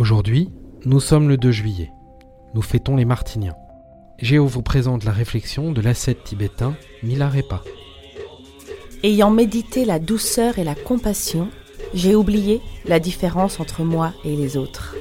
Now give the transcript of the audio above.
Aujourd'hui, nous sommes le 2 juillet. Nous fêtons les Martiniens. Géo vous présente la réflexion de l'ascète tibétain Milarepa. Ayant médité la douceur et la compassion, j'ai oublié la différence entre moi et les autres.